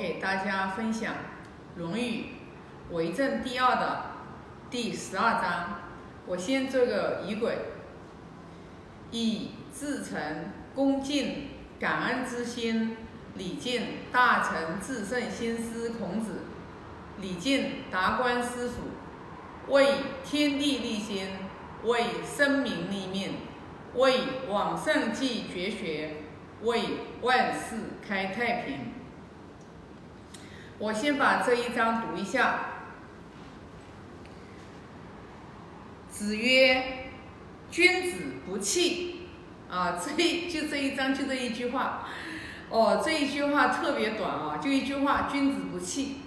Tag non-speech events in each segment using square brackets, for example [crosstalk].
给大家分享《论语·为政第二》的第十二章。我先做个仪轨，以至诚、恭敬、感恩之心礼敬大成至圣先师孔子，礼敬达观师傅，为天地立心，为生民立命，为往圣继绝学，为万世开太平。我先把这一章读一下。子曰：“君子不器。”啊，这就这一章就这一句话。哦，这一句话特别短啊，就一句话：“君子不器。”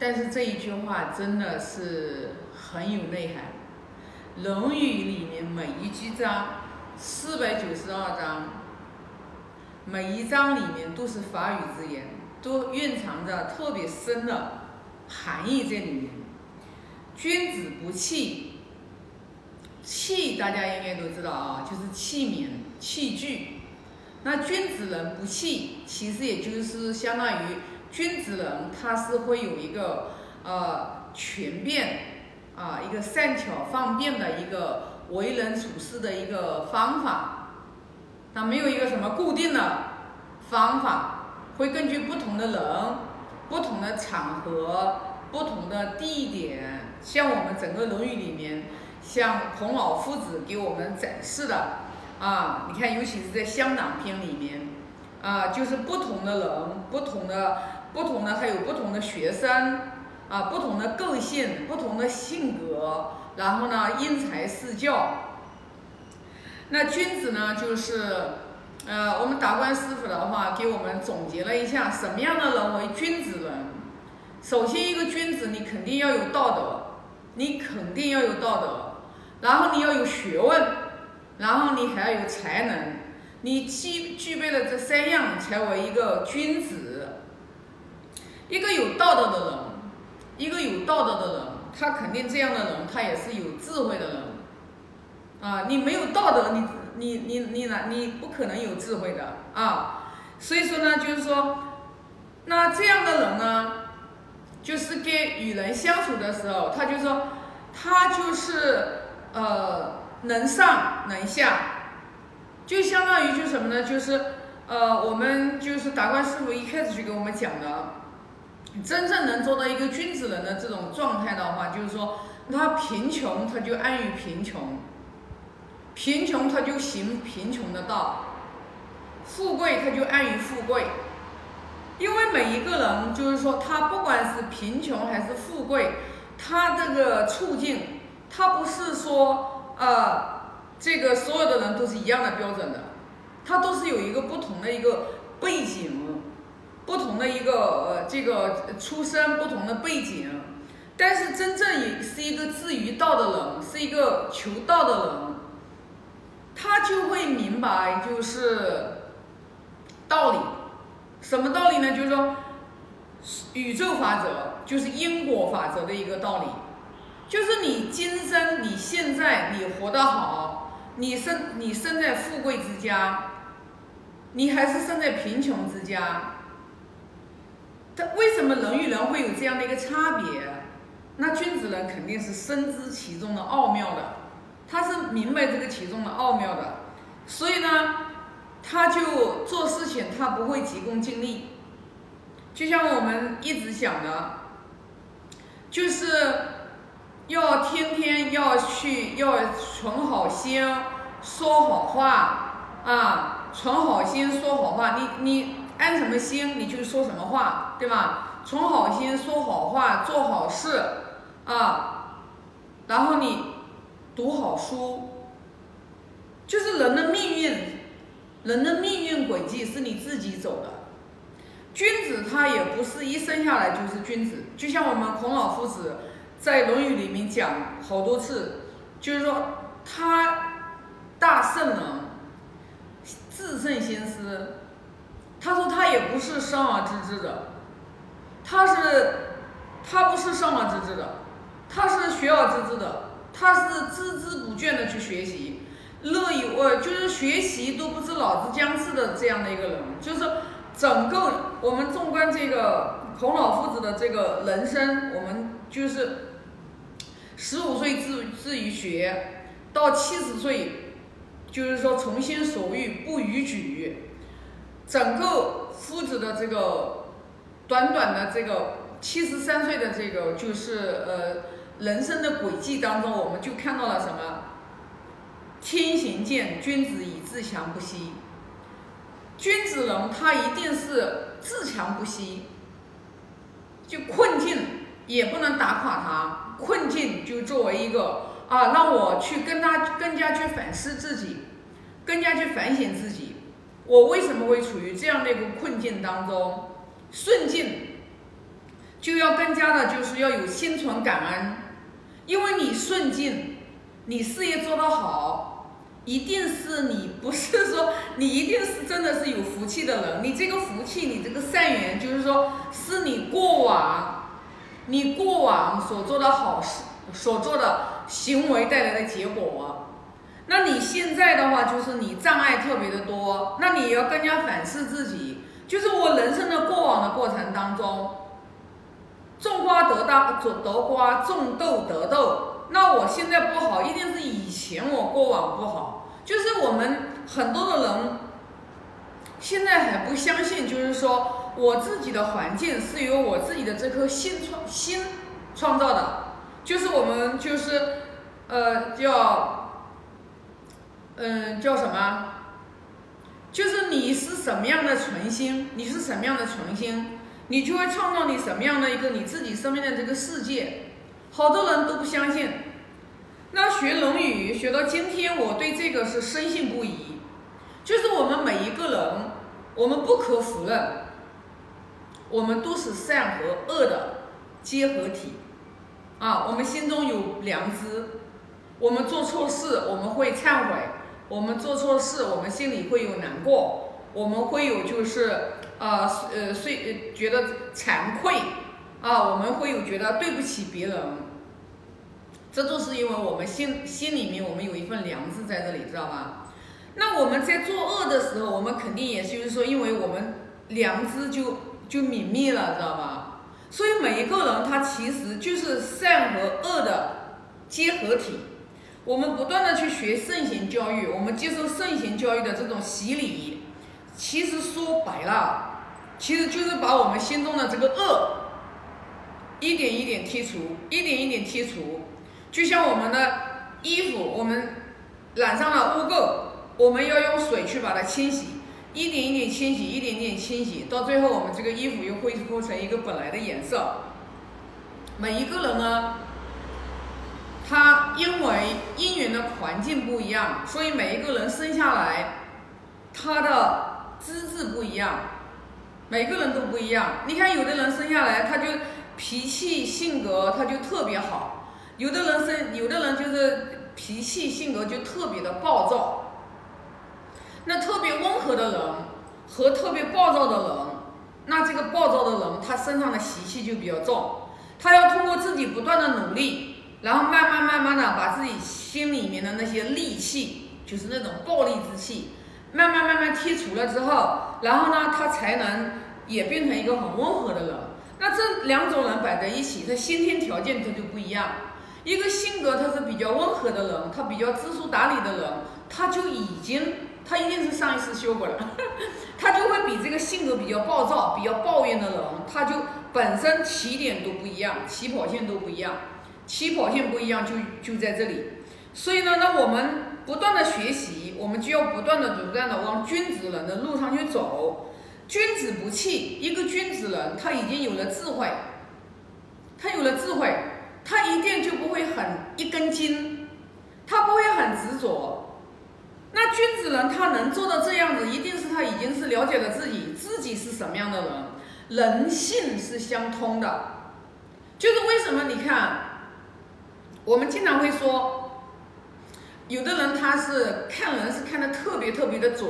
但是这一句话真的是很有内涵。《论语》里面每一句章，四百九十二章，每一章里面都是法语之言，都蕴藏着特别深的含义在里面。君子不器，器大家应该都知道啊，就是器皿、器具。那君子人不器，其实也就是相当于君子人，他是会有一个呃全变啊，一个善巧方便的一个为人处事的一个方法。他没有一个什么固定的方法，会根据不同的人、不同的场合、不同的地点。像我们整个《论语》里面，像孔老夫子给我们展示的啊，你看，尤其是在乡党篇里面啊，就是不同的人、不同的、不同的，还有不同的学生啊，不同的个性、不同的性格，然后呢，因材施教。那君子呢，就是呃，我们达观师傅的话，给我们总结了一下，什么样的人为君子人？首先，一个君子，你肯定要有道德。你肯定要有道德，然后你要有学问，然后你还要有才能，你具具备了这三样，才为一个君子。一个有道德的人，一个有道德的人，他肯定这样的人，他也是有智慧的人。啊，你没有道德，你你你你哪你不可能有智慧的啊。所以说呢，就是说，那这样的人呢？就是跟与人相处的时候，他就说，他就是呃能上能下，就相当于就什么呢？就是呃我们就是达观师傅一开始就给我们讲的，真正能做到一个君子人的这种状态的话，就是说他贫穷他就安于贫穷，贫穷他就行贫穷的道，富贵他就安于富贵。因为每一个人，就是说，他不管是贫穷还是富贵，他这个处境，他不是说，呃，这个所有的人都是一样的标准的，他都是有一个不同的一个背景，不同的一个呃这个出身不同的背景，但是真正也是一个至于道的人，是一个求道的人，他就会明白就是道理。什么道理呢？就是说，宇宙法则就是因果法则的一个道理，就是你今生你现在你活得好，你生你生在富贵之家，你还是生在贫穷之家，他为什么人与人会有这样的一个差别？那君子人肯定是深知其中的奥妙的，他是明白这个其中的奥妙的，所以呢。他就做事情，他不会急功近利，就像我们一直讲的，就是要天天要去要存好心，说好话啊，存好心说好话，你你安什么心，你就说什么话，对吧？存好心说好话，做好事啊，然后你读好书，就是人的命运。人的命运轨迹是你自己走的，君子他也不是一生下来就是君子，就像我们孔老夫子在《论语》里面讲好多次，就是说他大圣人，至圣先师，他说他也不是生而知之的，他是他不是生而知之的，他是学而知之的，他是孜孜不倦的去学习。乐于我就是学习都不知老子将至的这样的一个人，就是整个我们纵观这个孔老夫子的这个人生，我们就是十五岁自自于学，到七十岁，就是说从心所欲不逾矩，整个夫子的这个短短的这个七十三岁的这个就是呃人生的轨迹当中，我们就看到了什么？天行健，君子以自强不息。君子人他一定是自强不息，就困境也不能打垮他，困境就作为一个啊，让我去跟他更加去反思自己，更加去反省自己，我为什么会处于这样的一个困境当中？顺境就要更加的，就是要有心存感恩，因为你顺境，你事业做得好。一定是你不是说 [laughs] 你一定是真的是有福气的人，你这个福气，你这个善缘，就是说是你过往，你过往所做的好事，所做的行为带来的结果。那你现在的话，就是你障碍特别的多，那你要更加反思自己，就是我人生的过往的过程当中，种瓜得大，种得瓜，种豆得豆。那我现在不好，一定是以前我过往不好。就是我们很多的人现在还不相信，就是说我自己的环境是由我自己的这颗心创心创造的。就是我们就是呃叫嗯叫什么？就是你是什么样的存心，你是什么样的存心，你就会创造你什么样的一个你自己生命的这个世界。好多人都不相信，那学《论语》学到今天，我对这个是深信不疑。就是我们每一个人，我们不可否认，我们都是善和恶的结合体。啊，我们心中有良知，我们做错事我们会忏悔，我们做错事我们心里会有难过，我们会有就是呃呃睡觉得惭愧。啊，我们会有觉得对不起别人，这都是因为我们心心里面我们有一份良知在这里，知道吧？那我们在作恶的时候，我们肯定也就是说，因为我们良知就就泯灭了，知道吧？所以每一个人他其实就是善和恶的结合体。我们不断的去学圣贤教育，我们接受圣贤教育的这种洗礼，其实说白了，其实就是把我们心中的这个恶。一点一点剔除，一点一点剔除，就像我们的衣服，我们染上了污垢，我们要用水去把它清洗，一点一点清洗，一点点清洗，到最后我们这个衣服又恢复成一个本来的颜色。每一个人呢，他因为因缘的环境不一样，所以每一个人生下来，他的资质不一样，每个人都不一样。你看，有的人生下来他就。脾气性格他就特别好，有的人是有的人就是脾气性格就特别的暴躁。那特别温和的人和特别暴躁的人，那这个暴躁的人他身上的习气就比较重，他要通过自己不断的努力，然后慢慢慢慢的把自己心里面的那些戾气，就是那种暴力之气，慢慢慢慢剔除了之后，然后呢，他才能也变成一个很温和的人。那这两种人摆在一起，他先天条件他就不一样。一个性格他是比较温和的人，他比较知书达理的人，他就已经他一定是上一次修过了，[laughs] 他就会比这个性格比较暴躁、比较抱怨的人，他就本身起点都不一样，起跑线都不一样，起跑线不一样就就在这里。所以呢，那我们不断的学习，我们就要不断的、不断的往君子人的路上去走。君子不器，一个君子人，他已经有了智慧，他有了智慧，他一定就不会很一根筋，他不会很执着。那君子人他能做到这样子，一定是他已经是了解了自己，自己是什么样的人，人性是相通的。就是为什么你看，我们经常会说，有的人他是看人是看的特别特别的准。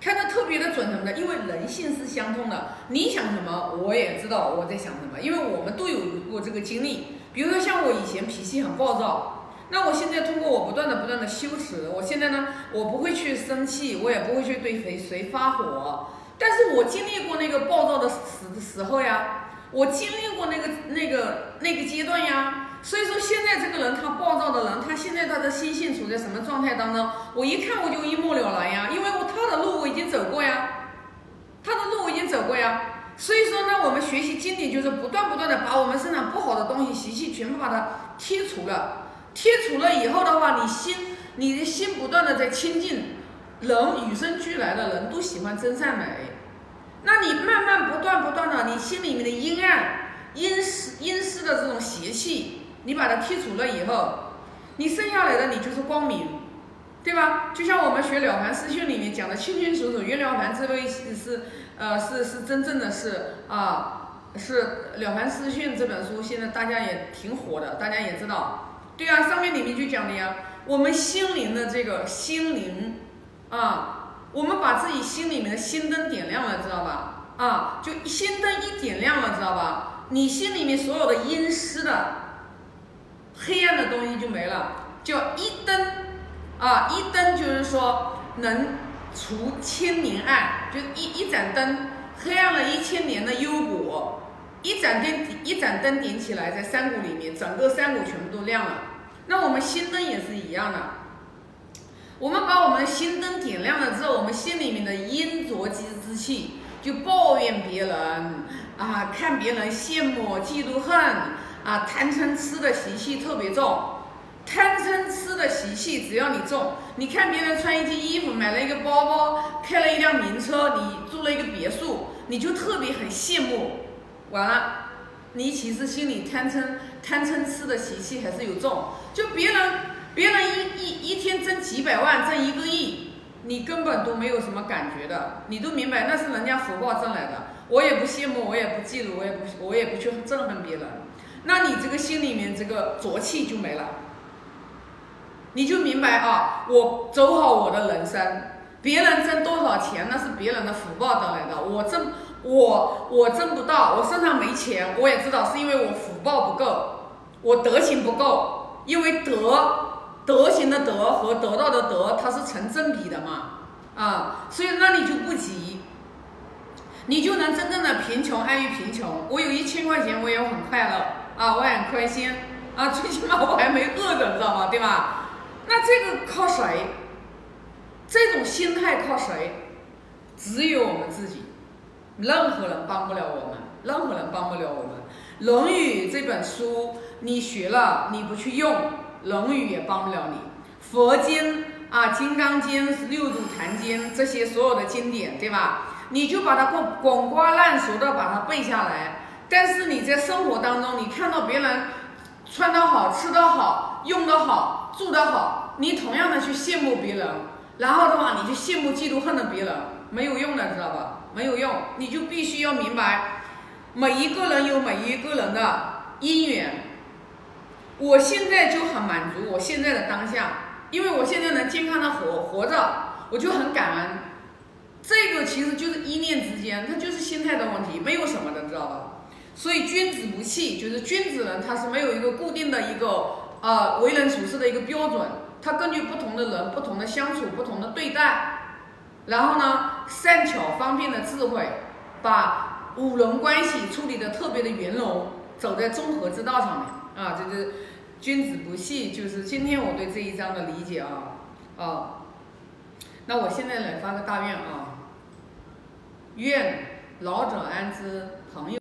看得特别的准什么的，因为人性是相通的。你想什么，我也知道我在想什么，因为我们都有过这个经历。比如说像我以前脾气很暴躁，那我现在通过我不断的不断的修持，我现在呢，我不会去生气，我也不会去对谁谁发火，但是我经历过那个暴躁的时时候呀，我经历过那个那个那个阶段呀。所以说现在这个人他到的人，他现在他的心性处在什么状态当中？我一看我就一目了然呀，因为我他的路我已经走过呀，他的路我已经走过呀。所以说呢，我们学习经典就是不断不断的把我们身上不好的东西习气全部把它剔除了，剔除了以后的话，你心你的心不断的在清净。人与生俱来的人都喜欢真善美，那你慢慢不断不断的，你心里面的阴暗、阴湿、阴湿的这种邪气，你把它剔除了以后，你剩下来的你就是光明，对吧？就像我们学《了凡四训》里面讲的清清楚楚，袁了凡这位是呃是是真正的是啊是《了凡四训》这本书，现在大家也挺火的，大家也知道，对啊，上面里面就讲的呀，我们心灵的这个心灵。啊，我们把自己心里面的心灯点亮了，知道吧？啊，就心灯一点亮了，知道吧？你心里面所有的阴湿的、黑暗的东西就没了，叫一灯啊，一灯就是说能除千年暗，就一一盏灯黑暗了一千年的幽谷，一盏灯一盏灯点起来，在山谷里面，整个山谷全部都亮了。那我们心灯也是一样的。我们把我们的心灯点亮了之后，我们心里面的阴浊积之气，就抱怨别人啊，看别人羡慕、嫉妒、恨啊，贪嗔痴的习气特别重。贪嗔痴的习气，只要你重，你看别人穿一件衣服，买了一个包包，开了一辆名车，你住了一个别墅，你就特别很羡慕。完了，你其实心里贪嗔贪嗔痴的习气还是有重，就别人。别人一一一天挣几百万，挣一个亿，你根本都没有什么感觉的，你都明白那是人家福报挣来的。我也不羡慕，我也不嫉妒，我也不我也不去憎恨别人。那你这个心里面这个浊气就没了，你就明白啊，我走好我的人生。别人挣多少钱，那是别人的福报得来的。我挣我我挣不到，我身上没钱，我也知道是因为我福报不够，我德行不够，因为德。德行的德和得到的德，它是成正比的嘛，啊，所以那你就不急，你就能真正的贫穷安于贫穷。我有一千块钱，我也很快乐啊，我很开心啊，最起码我还没饿着，知道吗？对吧？那这个靠谁？这种心态靠谁？只有我们自己，任何人帮不了我们，任何人帮不了我们。《论语》这本书，你学了，你不去用。《论语》也帮不了你，佛经啊，《金刚经》、《六祖坛经》这些所有的经典，对吧？你就把它滚滚瓜烂熟的把它背下来。但是你在生活当中，你看到别人穿得好、吃得好、用得好、住得好，你同样的去羡慕别人，然后的话，你就羡慕、嫉妒、恨的别人，没有用的，知道吧？没有用，你就必须要明白，每一个人有每一个人的因缘。我现在就很满足，我现在的当下，因为我现在能健康的活活着，我就很感恩。这个其实就是一念之间，它就是心态的问题，没有什么的，知道吧？所以君子不器，就是君子人他是没有一个固定的一个呃为人处事的一个标准，他根据不同的人、不同的相处、不同的对待，然后呢善巧方便的智慧，把五伦关系处理的特别的圆融，走在中和之道上面啊，这是。君子不器，就是今天我对这一章的理解啊，啊，那我现在来发个大愿啊，愿老者安之，朋友。